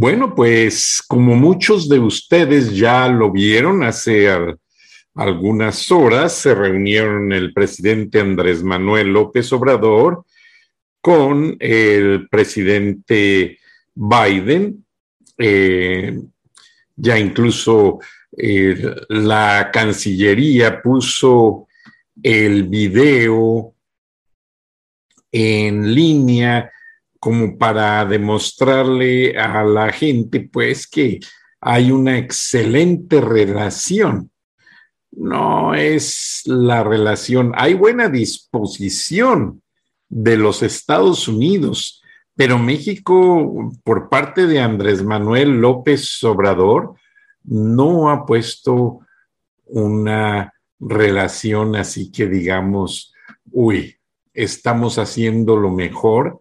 Bueno, pues como muchos de ustedes ya lo vieron hace algunas horas, se reunieron el presidente Andrés Manuel López Obrador con el presidente Biden. Eh, ya incluso eh, la Cancillería puso el video en línea como para demostrarle a la gente, pues, que hay una excelente relación. No es la relación, hay buena disposición de los Estados Unidos, pero México, por parte de Andrés Manuel López Obrador, no ha puesto una relación así que digamos, uy, estamos haciendo lo mejor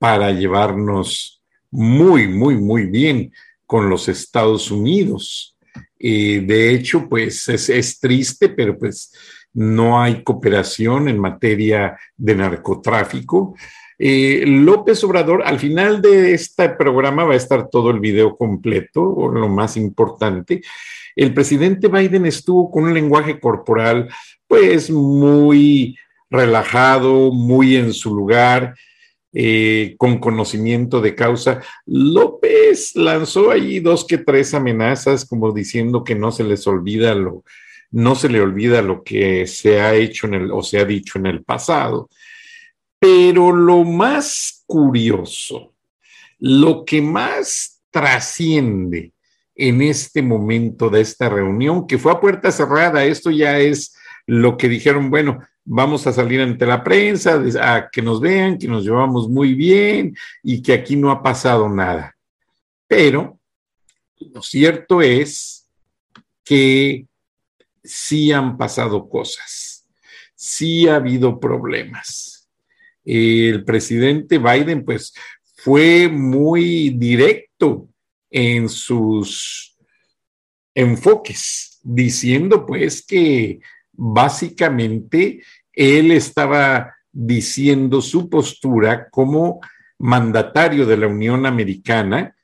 para llevarnos muy, muy, muy bien con los Estados Unidos. de hecho, pues es, triste, pero pues no hay cooperación en materia de narcotráfico. Eh, López Obrador, al final de este programa va a estar todo el video completo, o lo más importante. El presidente Biden estuvo con un lenguaje corporal, pues muy relajado, muy en su lugar, eh, con conocimiento de causa. López lanzó ahí dos que tres amenazas, como diciendo que no se les olvida lo, no se le olvida lo que se ha hecho en el, o se ha dicho en el pasado. Pero lo más curioso, lo que más trasciende en este momento de esta reunión, que fue a puerta cerrada, esto ya es lo que dijeron, bueno, vamos a salir ante la prensa, a que nos vean, que nos llevamos muy bien y que aquí no ha pasado nada. Pero lo cierto es que sí han pasado cosas, sí ha habido problemas. El presidente Biden, pues, fue muy directo en sus enfoques, diciendo, pues, que básicamente él estaba diciendo su postura como mandatario de la Unión Americana,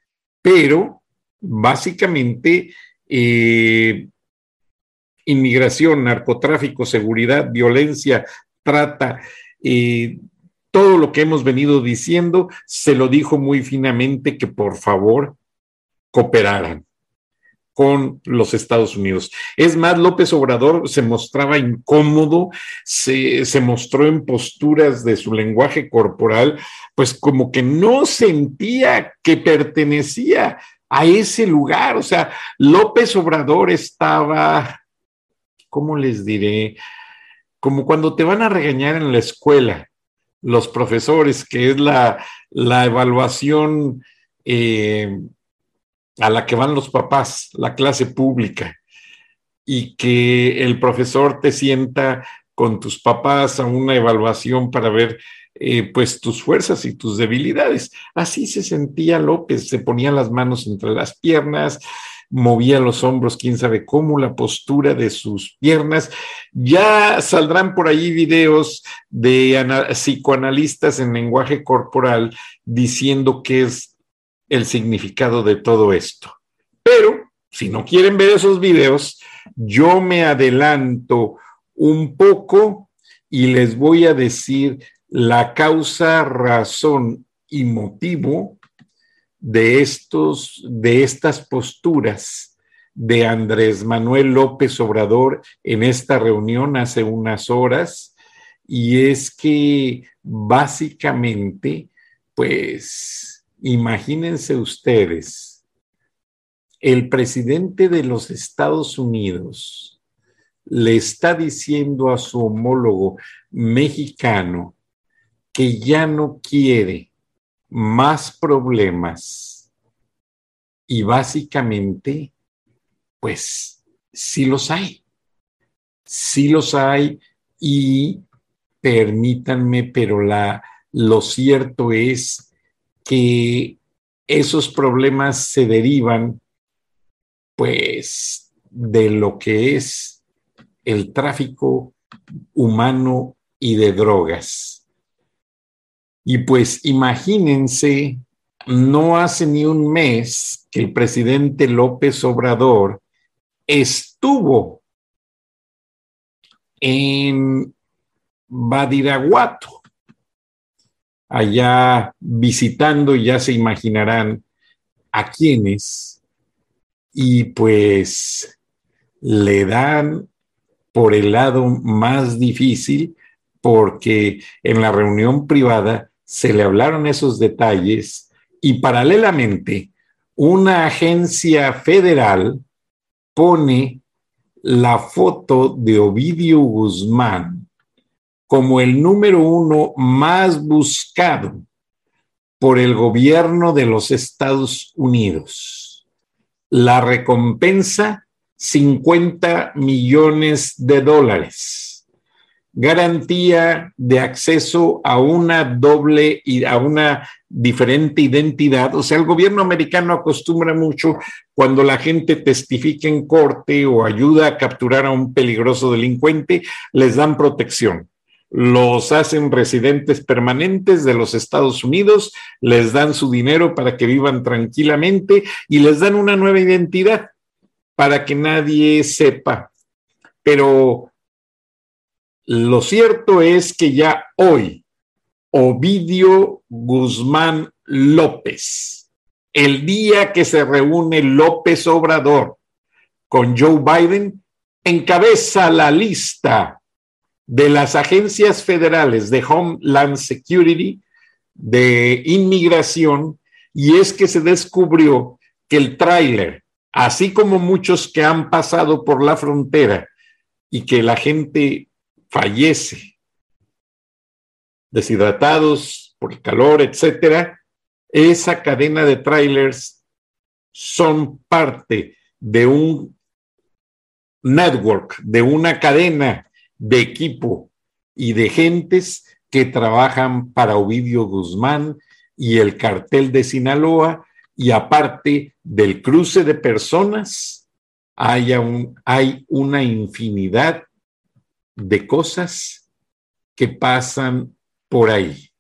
pero básicamente eh, inmigración, narcotráfico, seguridad, violencia, trata, eh, todo lo que hemos venido diciendo, se lo dijo muy finamente que por favor cooperaran con los Estados Unidos. Es más, López Obrador se mostraba incómodo, se, mostró en posturas de su lenguaje corporal, pues como que no sentía que pertenecía a ese lugar. O sea, López Obrador estaba, ¿cómo les diré? Como cuando te van a regañar en la escuela, los profesores, que es la, la evaluación. Eh, a la que van los papás, la clase pública, y que el profesor te sienta con tus papás a una evaluación para ver eh, pues tus fuerzas y tus debilidades. Así se sentía López, se ponía las manos entre las piernas, movía los hombros, quién sabe cómo, la postura de sus piernas. Ya saldrán por ahí videos de psicoanalistas en lenguaje corporal diciendo que es el significado de todo esto. Pero si no quieren ver esos videos, yo me adelanto un poco y les voy a decir la causa, razón y motivo de estos de estas posturas de Andrés Manuel López Obrador en esta reunión hace unas horas y es que básicamente, pues, imagínense ustedes, el presidente de los Estados Unidos le está diciendo a su homólogo mexicano que ya no quiere más problemas y básicamente pues sí los hay. Sí los hay y permítanme, pero la, lo cierto es que esos problemas se derivan pues de lo que es el tráfico humano y de drogas. Y pues imagínense, no hace ni un mes que el presidente López Obrador estuvo en Badiraguato, allá visitando, ya se imaginarán a quiénes, y pues le dan por el lado más difícil, porque en la reunión privada se le hablaron esos detalles y paralelamente una agencia federal pone la foto de Ovidio Guzmán como el número uno más buscado por el gobierno de los Estados Unidos. La recompensa, 50 millones de dólares garantía de acceso a una doble y a una diferente identidad. O sea, el gobierno americano acostumbra mucho cuando la gente testifica en corte o ayuda a capturar a un peligroso delincuente, les dan protección. Los hacen residentes permanentes de los Estados Unidos, les dan su dinero para que vivan tranquilamente y les dan una nueva identidad para que nadie sepa. Pero lo cierto es que ya hoy, Ovidio Guzmán López, el día que se reúne López Obrador con Joe Biden, encabeza la lista de las agencias federales de Homeland Security, de inmigración, y es que se descubrió que el tráiler, así como muchos que han pasado por la frontera y que la gente fallece, deshidratados por el calor, etcétera, esa cadena de trailers son parte de un network, de una cadena de equipo y de gentes que trabajan para Ovidio Guzmán y el cartel de Sinaloa y aparte del cruce de personas, hay, un, hay una infinidad de cosas que pasan por ahí.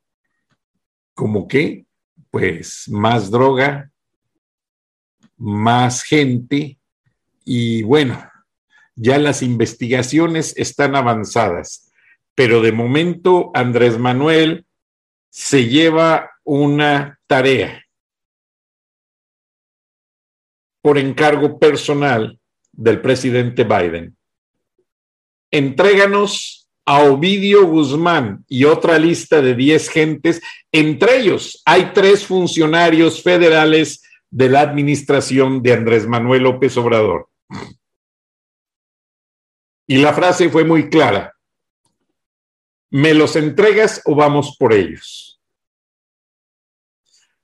Como que, pues, más droga, más gente y bueno, ya las investigaciones están avanzadas, pero de momento Andrés Manuel se lleva una tarea por encargo personal del presidente Biden entréganos a Ovidio Guzmán y otra lista de 10 gentes. Entre ellos hay tres funcionarios federales de la administración de Andrés Manuel López Obrador. Y la frase fue muy clara. ¿Me los entregas o vamos por ellos?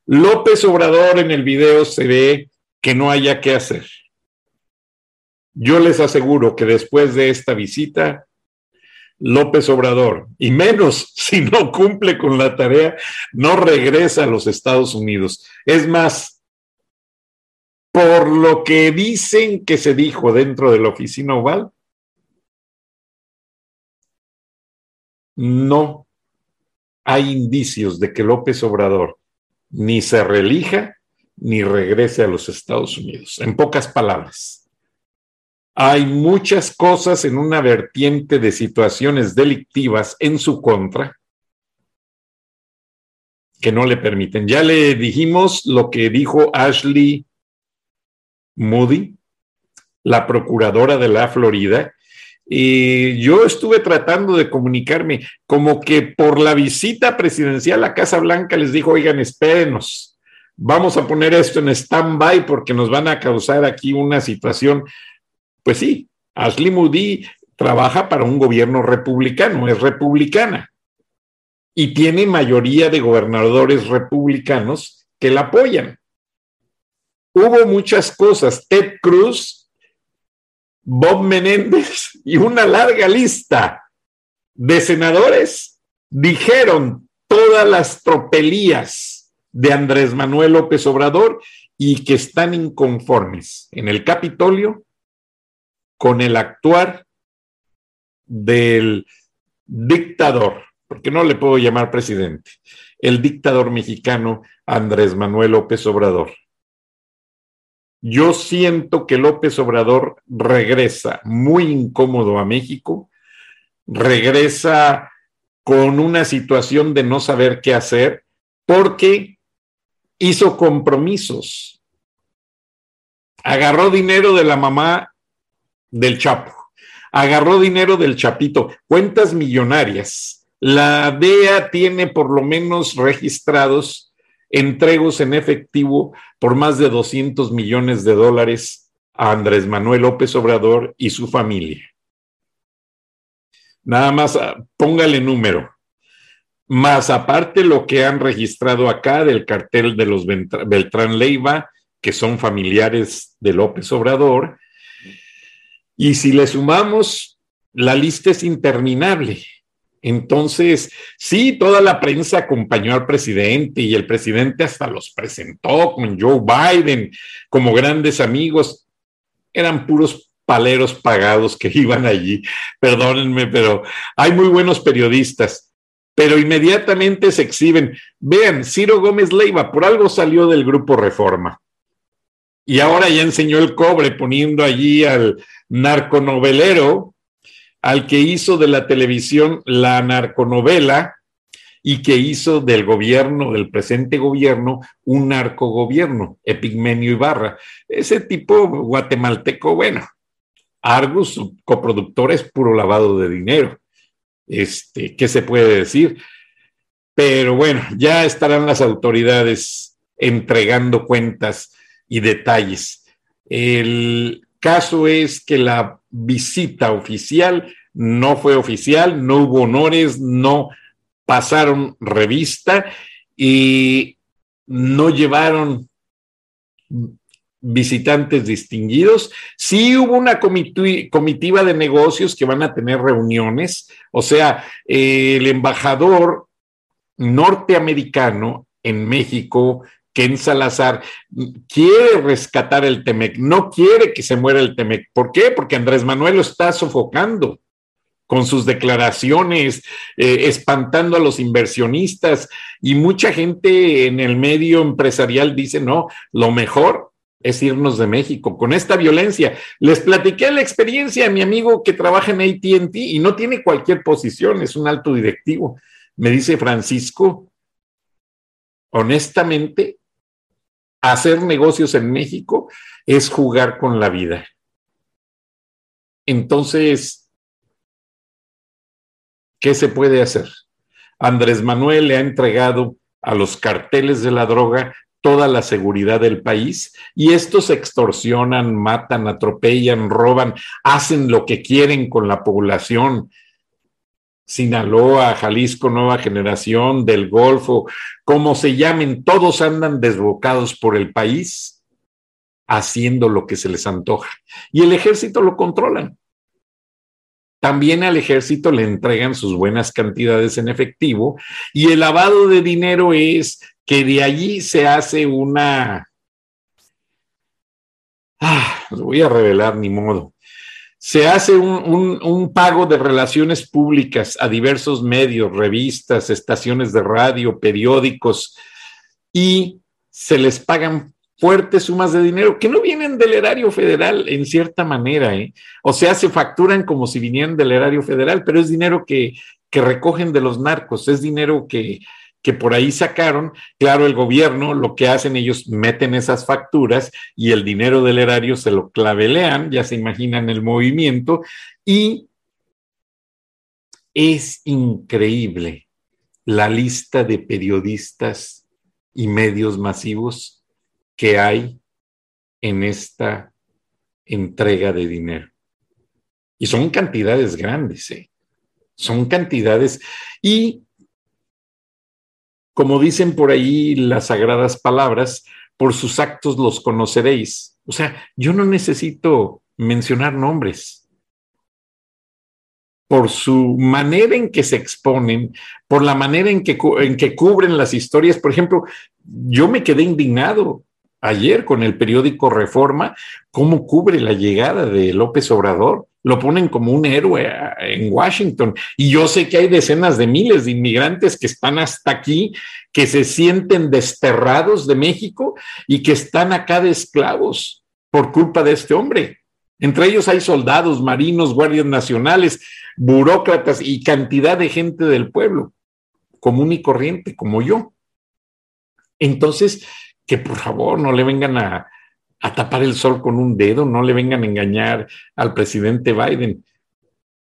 López Obrador en el video se ve que no haya que hacer. Yo les aseguro que después de esta visita, López Obrador, y menos si no cumple con la tarea, no regresa a los Estados Unidos. Es más, por lo que dicen que se dijo dentro de la oficina oval, no hay indicios de que López Obrador ni se relija ni regrese a los Estados Unidos. En pocas palabras hay muchas cosas en una vertiente de situaciones delictivas en su contra que no le permiten. Ya le dijimos lo que dijo Ashley Moody, la procuradora de la Florida, y yo estuve tratando de comunicarme, como que por la visita presidencial a Casa Blanca les dijo, oigan, espérenos, vamos a poner esto en stand-by porque nos van a causar aquí una situación. Pues sí, Ashley Moody trabaja para un gobierno republicano, es republicana y tiene mayoría de gobernadores republicanos que la apoyan. Hubo muchas cosas. Ted Cruz, Bob Menéndez y una larga lista de senadores dijeron todas las tropelías de Andrés Manuel López Obrador y que están inconformes en el Capitolio con el actuar del dictador, porque no le puedo llamar presidente, el dictador mexicano Andrés Manuel López Obrador. Yo siento que López Obrador regresa muy incómodo a México, regresa con una situación de no saber qué hacer porque hizo compromisos. Agarró dinero de la mamá del Chapo, agarró dinero del Chapito, cuentas millonarias. La DEA tiene por lo menos registrados entregos en efectivo por más de 200 millones de dólares a Andrés Manuel López Obrador y su familia. Nada más ah, póngale número. Más aparte lo que han registrado acá del cartel de los Beltrán Leiva, que son familiares de López Obrador. Y si le sumamos, la lista es interminable. Entonces, sí, toda la prensa acompañó al presidente y el presidente hasta los presentó con Joe Biden como grandes amigos. Eran puros paleros pagados que iban allí. Perdónenme, pero hay muy buenos periodistas, pero inmediatamente se exhiben. Vean, Ciro Gómez Leiva por algo salió del grupo Reforma. Y ahora ya enseñó el cobre poniendo allí al narconovelero al que hizo de la televisión la narconovela y que hizo del gobierno, del presente gobierno, un narcogobierno, Epigmenio Ibarra. Ese tipo guatemalteco, bueno, Argus, coproductor, es puro lavado de dinero. Este, ¿qué se puede decir? Pero bueno, ya estarán las autoridades entregando cuentas y detalles. El caso es que la visita oficial no fue oficial, no hubo honores, no pasaron revista y no llevaron visitantes distinguidos. Sí hubo una comitiva de negocios que van a tener reuniones, o sea, el embajador norteamericano en México Ken Salazar quiere rescatar el Temec, no quiere que se muera el Temec. ¿Por qué? Porque Andrés Manuel lo está sofocando con sus declaraciones, eh, espantando a los inversionistas y mucha gente en el medio empresarial dice, no, lo mejor es irnos de México con esta violencia. Les platiqué la experiencia a mi amigo que trabaja en ATT y no tiene cualquier posición, es un alto directivo. Me dice Francisco, honestamente, hacer negocios en México es jugar con la vida. Entonces, ¿qué se puede hacer? Andrés Manuel le ha entregado a los carteles de la droga toda la seguridad del país y estos extorsionan, matan, atropellan, roban, hacen lo que quieren con la población Sinaloa, Jalisco, Nueva Generación, del Golfo, como se llamen, todos andan desbocados por el país haciendo lo que se les antoja. Y el ejército lo controlan. También al ejército le entregan sus buenas cantidades en efectivo y el lavado de dinero es que de allí se hace una... Ah, voy a revelar ni modo se hace un, pago de relaciones públicas a diversos medios, revistas, estaciones de radio, periódicos, y se les pagan fuertes sumas de dinero que no vienen del erario federal en cierta manera, ¿eh? o sea, se facturan como si vinieran del erario federal, pero es dinero que, recogen de los narcos, es dinero que, que por ahí sacaron. Claro, el gobierno lo que hacen, ellos meten esas facturas y el dinero del erario se lo clavelean, ya se imaginan el movimiento, y es increíble la lista de periodistas y medios masivos que hay en esta entrega de dinero. Y son cantidades grandes, ¿eh? Son cantidades. Y como dicen por ahí las sagradas palabras, por sus actos los conoceréis. O sea, yo no necesito mencionar nombres por su manera en que se exponen, por la manera en que, en que cubren las historias. Por ejemplo, yo me quedé indignado ayer con el periódico Reforma, cómo cubre la llegada de López Obrador. Lo ponen como un héroe en Washington. Y yo sé que hay decenas de miles de inmigrantes que están hasta aquí, que se sienten desterrados de México y que están acá de esclavos por culpa de este hombre. Entre ellos hay soldados, marinos, guardias nacionales, burócratas y cantidad de gente del pueblo, común y corriente, como yo. Entonces, que por favor no le vengan a, tapar el sol con un dedo, no le vengan a engañar al presidente Biden,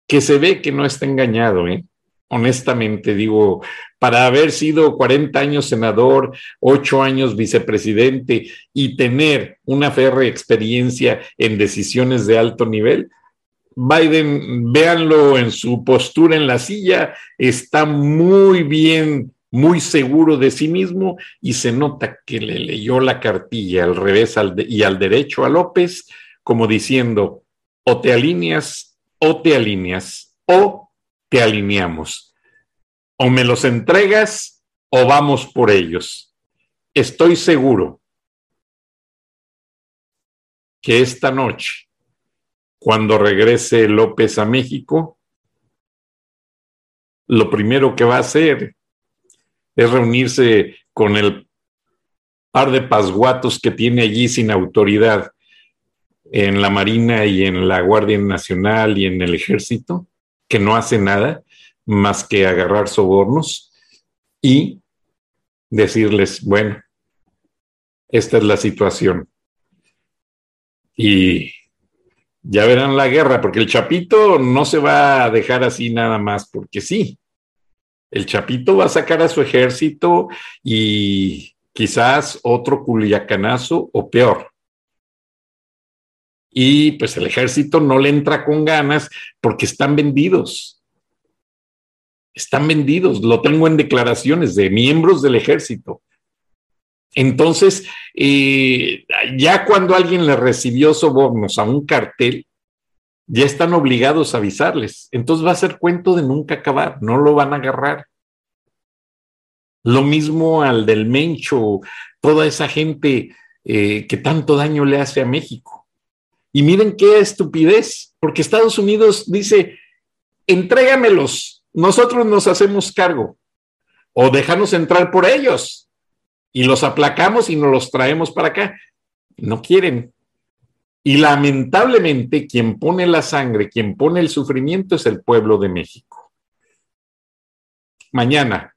que se ve que no está engañado, ¿eh? honestamente digo, para haber sido 40 años senador, 8 años vicepresidente y tener una férrea experiencia en decisiones de alto nivel, Biden, véanlo en su postura en la silla, está muy bien, muy seguro de sí mismo y se nota que le leyó la cartilla al revés y al derecho a López, como diciendo, o te alineas, o te alineas, o te alineamos. O me los entregas o vamos por ellos. Estoy seguro que esta noche cuando regrese López a México, lo primero que va a hacer es reunirse con el par de pasguatos que tiene allí sin autoridad en la Marina y en la Guardia Nacional y en el Ejército, que no hace nada más que agarrar sobornos y decirles, bueno, esta es la situación. Y ya verán la guerra, porque el Chapito no se va a dejar así nada más, porque sí. El Chapito va a sacar a su ejército y quizás otro culiacanazo o peor. Y pues el ejército no le entra con ganas porque están vendidos. Están vendidos, lo tengo en declaraciones de miembros del ejército. Entonces, eh, ya cuando alguien le recibió sobornos a un cartel, ya están obligados a avisarles. Entonces va a ser cuento de nunca acabar, no lo van a agarrar. Lo mismo al del Mencho, toda esa gente eh, que tanto daño le hace a México. Y miren qué estupidez, porque Estados Unidos dice, entrégamelos, nosotros nos hacemos cargo, o déjanos entrar por ellos y los aplacamos y nos los traemos para acá. No quieren. Y lamentablemente quien pone la sangre, quien pone el sufrimiento es el pueblo de México. Mañana,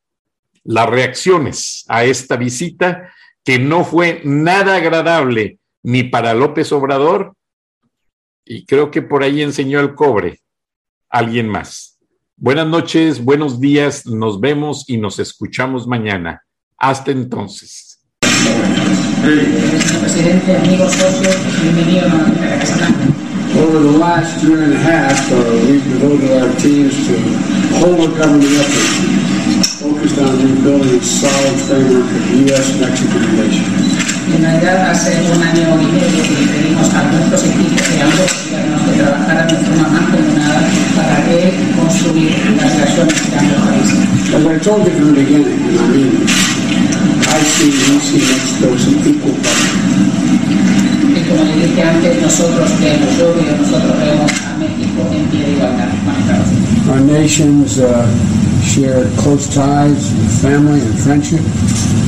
las reacciones a esta visita, que no fue nada agradable ni para López Obrador, y creo que por ahí enseñó el cobre alguien más. Buenas noches, buenos días, nos vemos y nos escuchamos mañana. Hasta entonces. Presidente, amigos, socios, bienvenido a la Casa Blanca. Over the last year and a half, uh, we've devoted our teams to whole government efforts focused on rebuilding a solid framework of U.S.-Mexican relations. En realidad, hace un año y medio que pedimos a nuestros equipos de ambos gobiernos que trabajaran de forma mancomunada para reconstruir las relaciones de ambos países. As I told you from the beginning, and I mean I see, we see Mexico as equal partner. Y como le dije antes, nosotros vemos, yo veo, nosotros vemos a México en pie de igualdad Our nations uh, share close ties with family and friendship,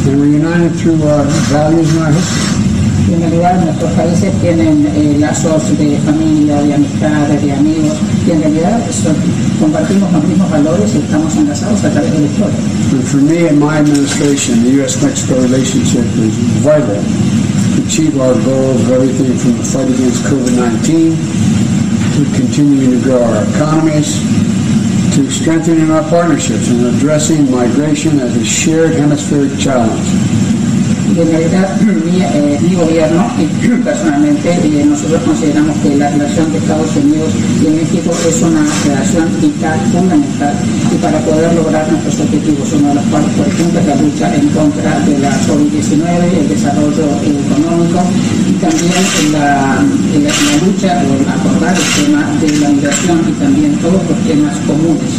and we're united through our values and our history. En nuestros países tienen eh, lazos de familia, de amistad, de amigos, y en realidad son, compartimos los mismos valores y estamos enlazados a través de la historia. And for me and my administration, the U.S.-Mexico relationship is vital to achieve our goals of everything from the fight against COVID-19 to continuing to grow our economies to strengthening our partnerships and addressing migration as a shared hemispheric challenge. En realidad mi, eh, mi gobierno y personalmente eh, nosotros consideramos que la relación de Estados Unidos y México es una relación vital, fundamental, y para poder lograr nuestros objetivos, uno de los cuales, por ejemplo, es la lucha en contra de la COVID-19, el desarrollo económico y también la, la, lucha el acordar el tema de la migración y también todos los temas comunes.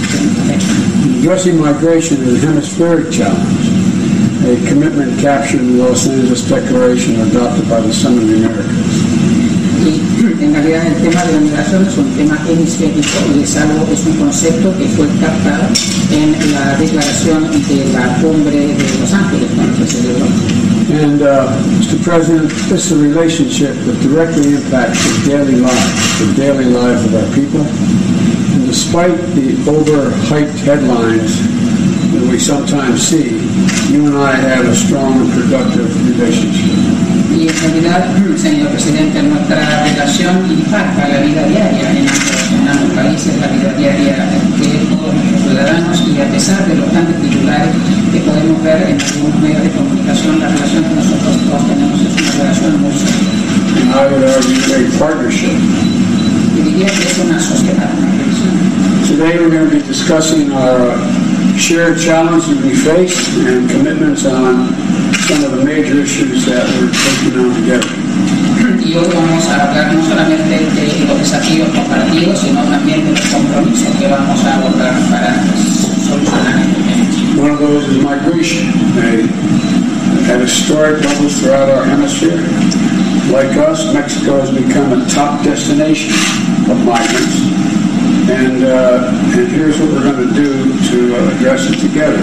Addressing migration is a hemispheric challenge, a commitment captured in the Los Angeles Declaration adopted by the Summit of the Americas. En realidad el tema de la migración es un tema hemisférico y es algo, es un concepto que fue captado en la declaración de la cumbre de Los Ángeles cuando se celebró. And, uh, Mr. President, this is a relationship that directly impacts the daily lives, the daily lives of our people. And despite the overhyped headlines we sometimes see, you and I have a strong and productive relationship. Y en realidad, señor presidente, nuestra relación impacta la vida diaria en ambos países, la vida diaria de todos nuestros ciudadanos y a pesar de los grandes titulares que podemos ver en algunos medios de comunicación, la relación que nosotros todos tenemos es una relación muy. And I would argue a partnership. Y diría que es una sociedad, una relación. Today we're going to be discussing our shared challenges we face and commitments on some of the major issues that we're taking on together. Y hoy vamos a hablar no solamente de los desafíos comparativos, sino también de los compromisos que vamos a abordar para solucionar estos. One of those is migration. They- At historic levels throughout our hemisphere, like us, Mexico has become a top destination of migrants. And, uh, and here's what we're going to do to uh, address it together.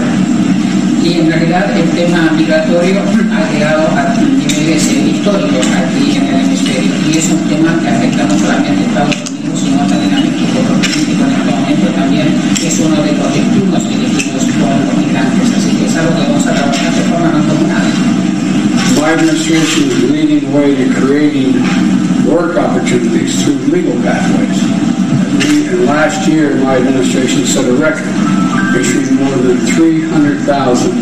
Y en realidad el tema migratorio ha llegado a niveles históricos aquí en el hemisferio y es un tema que afecta no solamente a Estados Unidos, sino también a México, porque México en este momento también es uno de los destinos elegidos por los migrantes, así que es algo que vamos a trabajar de forma mancomunada. My administration is leading the way to creating work opportunities through legal pathways. And last year, my administration set a record, issuing more than 300,000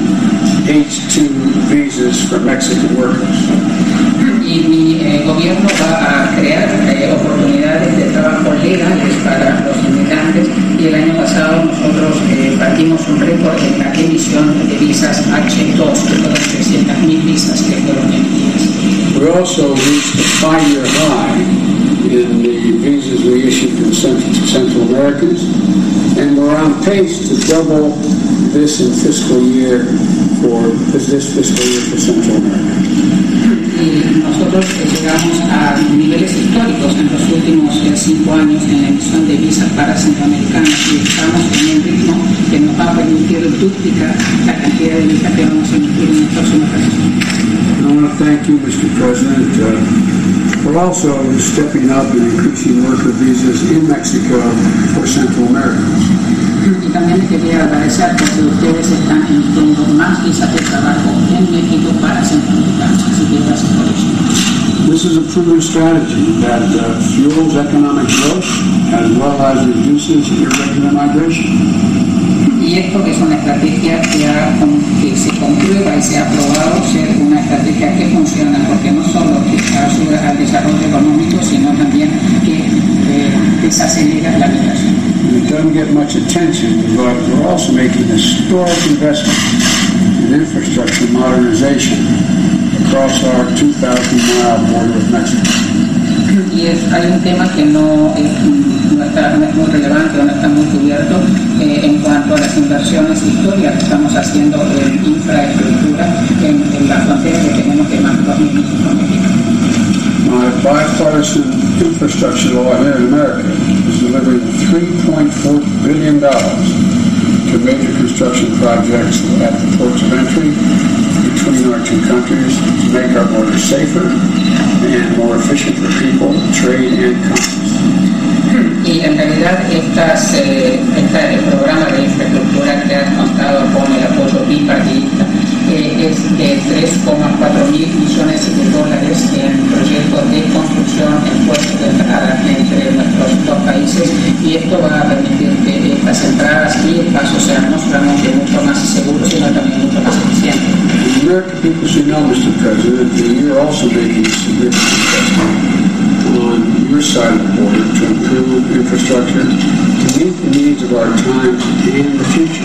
H-2 visas for Mexican workers. y mi eh, gobierno va a crear eh, oportunidades de trabajo legales para los inmigrantes y el año pasado nosotros eh, partimos un récord en la emisión de visas H2, que fueron 300.000 visas que fueron emitidas. We also reached a five-year high in the visas we issued from Central, Central Americans, and we're on pace to double this in fiscal year for this, fiscal year for Central America. Nosotros llegamos a niveles históricos en los últimos eh, cinco años en la emisión de visas para centroamericanos y estamos en un ritmo que nos va a permitir duplicar la cantidad de visas que vamos a emitir en el próximo ejercicio. I want to thank you, Mr. President, uh, for also stepping up and increasing worker visas in Mexico for Central Americans. Y quería agradecer porque ustedes están emitiendo más visas de trabajo en México para centroamericanos. Así que gracias por eso. This is a proven strategy that uh, fuels economic growth as well as reduces irregular migration. Y esto es una estrategia que, ha- que se comprueba y se ha probado ser una estrategia que funciona porque no solo que ayuda al desarrollo económico, sino también que eh, desacelera la migración. It doesn't get much attention, but we're also making historic investments in infrastructure modernization across our 2,000-mile border with Mexico. Y es- hay un tema que no es, no es muy relevante o no está muy cubierto eh, en cuanto a las inversiones históricas que estamos haciendo en infraestructura en, en la frontera que tenemos de más de 2.000 México. My bipartisan infrastructure law here in America is delivering $3.4 billion to major construction projects at the ports of entry between our two countries to make our borders safer and more efficient for people, trade, and commerce. Y en realidad estas, eh, esta, el programa de infraestructura que ha contado con el apoyo bipartidista eh, es de 3,4 mil millones de dólares en proyectos de construcción en puestos de entrada entre nuestros dos países y esto va a permitir que estas entradas y el paso sean no solamente mucho más seguros sino también mucho más eficientes. The American people should know, Mr. President, that you're also making significant investment your side of the border to improve infrastructure to meet the needs of our time and the future.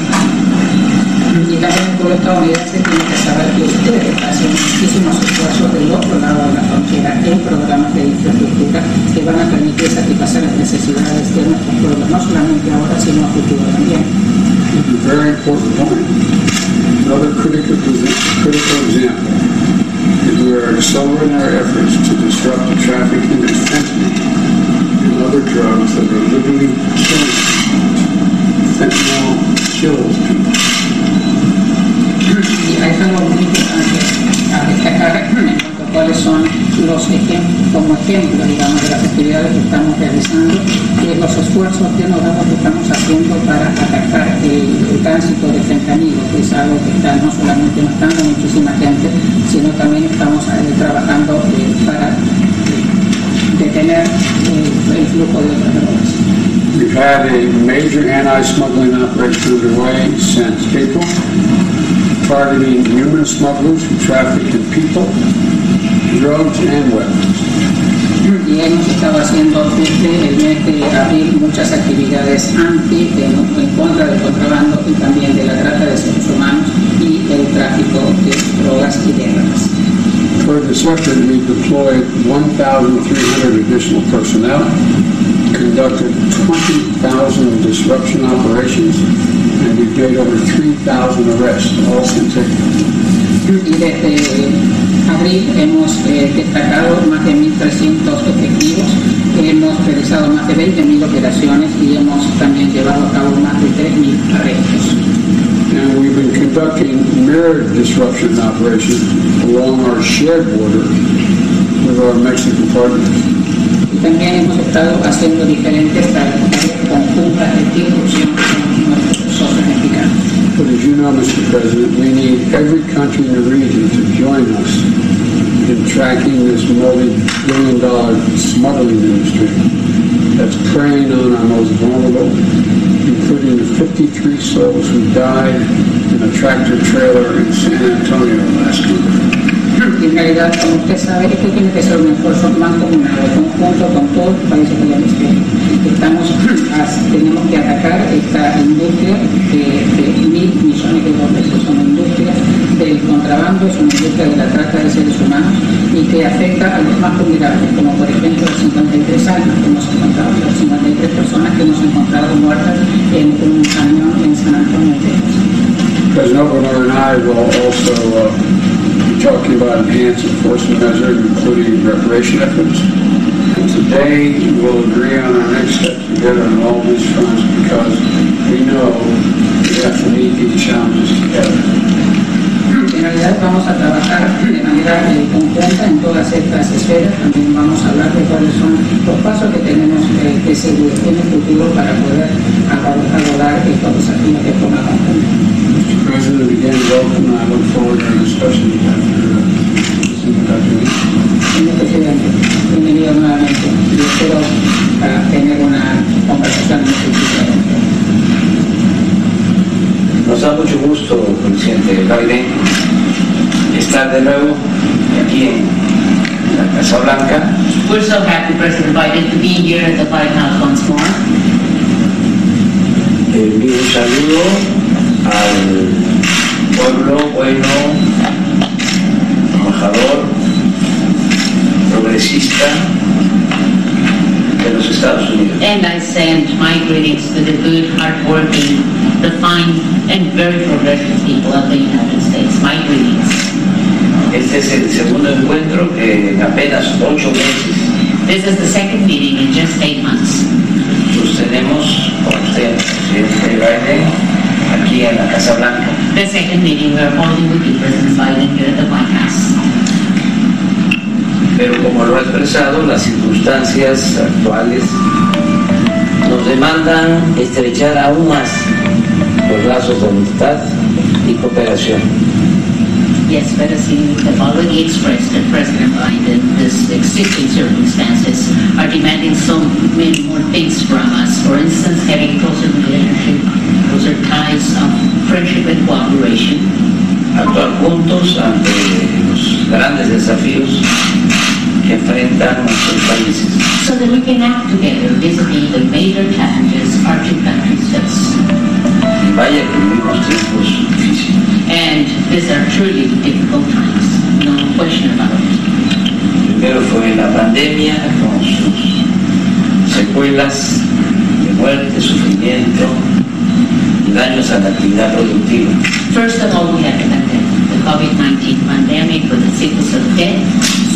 This a very important point. Another critical, critical example we are accelerating our efforts to disrupt the trafficking of fentanyl and other drugs that are literally killing. Fentanyl kills los ejemplos, como ejemplo, digamos, de las actividades que estamos realizando y los esfuerzos damos que estamos haciendo para atacar el, el tránsito de fentanilo, que es algo que está no solamente matando a muchísima gente, sino también estamos eh, trabajando eh, para eh, detener eh, el flujo de otras drogas. We've had a major anti-smuggling operation underway since April, targeting human smugglers who traffic in people, drugs, and weapons. y hemos estado haciendo desde el mes de abril muchas actividades anti, en, en contra del contrabando y también de la trata de seres humanos y el tráfico de drogas y de armas. This effort, we deployed 1,300 additional personnel, conducted 20,000 disruption operations, and we made over 3,000 arrests, all since. Y desde abril hemos eh, destacado más de 1.300 efectivos, hemos realizado más de 20.000 operaciones y hemos también llevado a cabo más de 3.000 arrestos. And we've been conducting mirrored disruption operations along our shared border with our Mexican partners. Y también hemos estado haciendo diferentes tareas conjuntas de disrupción But as you know, Mr. President, we need every country in the region to join us in tracking this multi-billion dollar smuggling industry that's preying on our most vulnerable, including the 53 souls who died in a tractor trailer in San Antonio last month. En realidad, como usted sabe, esto tiene que ser un esfuerzo mancomunado, conjunto con todos los países del hemisferio. Estamos, tenemos que atacar esta industria de, de mil millones de dólares, que son industrias del contrabando, es una industria de la trata de seres humanos y que afecta a los más vulnerables, como por ejemplo los 53 años que hemos encontrado, las 53 personas que hemos encontrado muertas en un camión en San Antonio, Texas. President Obama and I talking about enhanced enforcement measures, including reparation efforts. And today, we'll agree on our next steps together on all these fronts because we know we have to meet these challenges together. Realidad vamos a trabajar de manera eh, conjunta en todas estas esferas. También vamos a hablar de cuáles son los pasos que tenemos eh, que seguir en el futuro para poder abor- abordar estos desafíos de forma conjunta. Mr. President, again, welcome. I look forward to our discussion after this introductory. Señor presidente, bienvenido nuevamente y espero ah, tener una conversación muy. Nos da mucho gusto, presidente Biden, estar de nuevo aquí en la Casa Blanca. We're so happy, President Biden, to be here at the White House once more. Envío un saludo al pueblo bueno, trabajador, progresista los Estados Unidos. And I send my greetings to the good, hardworking, refined, and very progressive people of the United States. My greetings. Este es el segundo encuentro que en apenas ocho meses This is the second meeting in just eight months. sostenemos con usted, presidente Biden, aquí en la Casa Blanca. The second meeting, we are holding with you, President Biden, here at the White House. Pero como lo ha expresado, las circunstancias actuales nos demandan estrechar aún más los lazos de amistad y cooperación. Yes, but as you have already expressed that President Biden, this existing circumstances are demanding so many more things from us. For instance, having closer relationship, closer ties of friendship and cooperation. Actuar juntos ante los grandes desafíos que enfrentan nuestros países. So that we can act together vis-a-vis the major challenges our two countries face. Y vaya que vivimos tiempos difíciles. And these are truly difficult times, no question about it. Primero fue la pandemia con sus secuelas de muerte, sufrimiento daños a la actividad productiva. First of all, we have the pandemic, the COVID-19 pandemic with the sickness of death,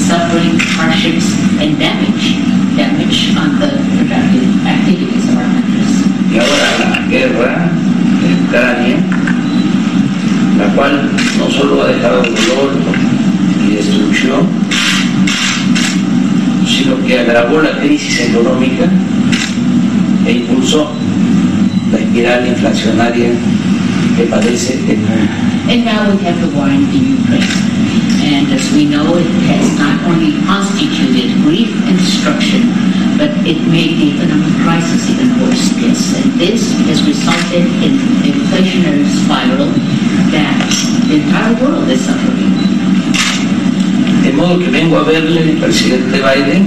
suffering, hardships, and damage, damage on the productive activities of our countries. Y ahora la guerra de Ucrania, la cual no solo ha dejado dolor y destrucción, sino que agravó la crisis económica e impulsó espiral inflacionaria que padece el mundo. And now we have the war in the Ukraine. And as we know, it has not only constituted grief and destruction, but it made the economic crisis even worse. Yes, and this has resulted in an inflationary spiral that the entire world is suffering. De modo que vengo a verle, presidente Biden,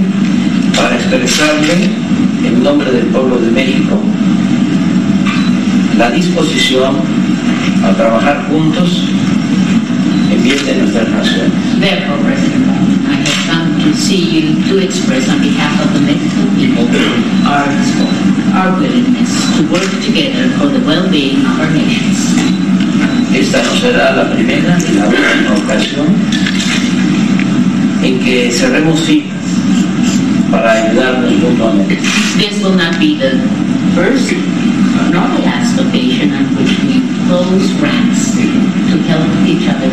para expresarle en nombre del pueblo de México la disposición a trabajar juntos en bien de nuestras naciones. Therefore, President I have come to see you to express on behalf of the Mexican people our our willingness to work together for the well-being of our nations. Esta no será la primera ni la última ocasión en que cerremos ayudarnos mutuamente. This will not be the first nor the last occasion on which we close ranks to help each other.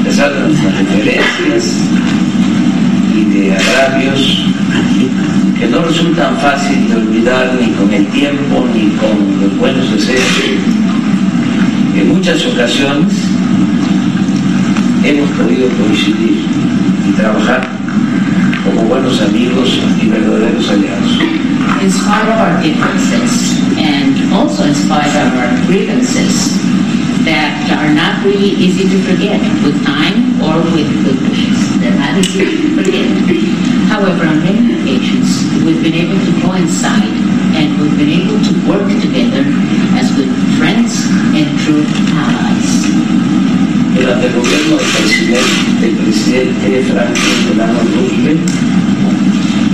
A pesar de nuestras diferencias y de agravios que no resultan fácil de olvidar ni con el tiempo ni con los buenos deseos, en muchas ocasiones hemos podido coincidir y trabajar como buenos amigos y verdaderos aliados. In spite of our differences and also in spite of our grievances that are not really easy to forget with time or with good wishes. They're not easy to forget. However, on many occasions, we've been able to coincide and we've been able to work together as good friends and true allies. Durante el gobierno del presidente, del presidente Franklin Delano Roosevelt,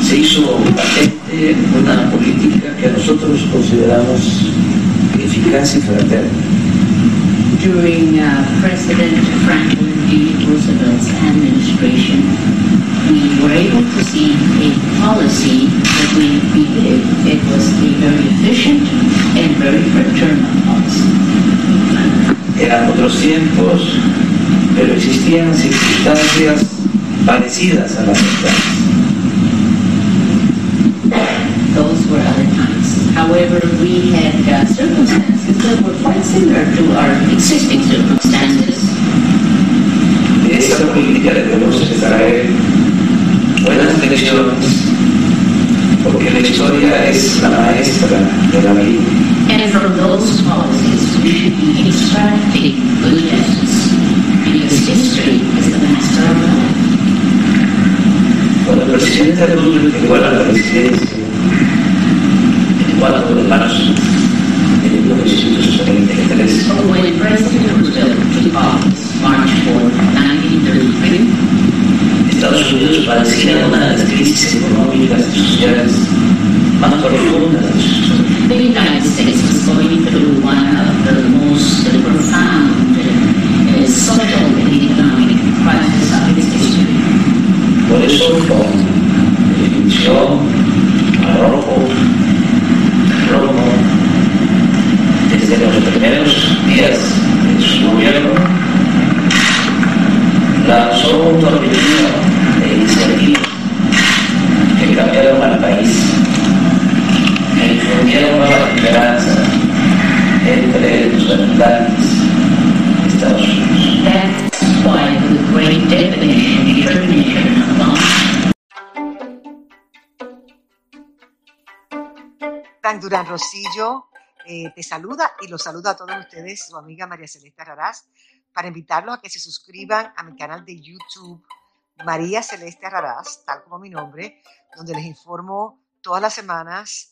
se hizo patente una política que nosotros consideramos eficaz y fraterna. During uh, President Franklin D. Roosevelt's administration, we were able to see a policy that we believe it was a very efficient and very fraternal policy. Eran otros tiempos, pero existían circunstancias parecidas a las actuales. Those were other times. However, we had uh, circumstances that were quite similar to our existing circumstances. De esa política debemos extraer buenas lecciones, porque la historia es la maestra de la vida. And from those policies, we should be extracting good lessons. Because history is the master of life. Cuando el presidente Roosevelt llegó a la presidencia el 4 de marzo de 1933, When President Roosevelt office, March 4, 1933, Estados Unidos padecía una de las crisis económicas y sociales historia. the United States was going through one of the most profound uh, social and economic crises of its history. Por eso, con definición, arrojo, desde desde los primeros días de su gobierno lanzó un torbellino de iniciativas que cambiaron al país, infundieron nuevas esperanzas entre sus habitantes de Estados Unidos. That's why the great Frank Durán Rosillo eh, te saluda y los saluda a todos ustedes, su amiga María Celeste Raraz, para invitarlos a que se suscriban a mi canal de YouTube, María Celeste Raraz, tal como mi nombre, donde les informo todas las semanas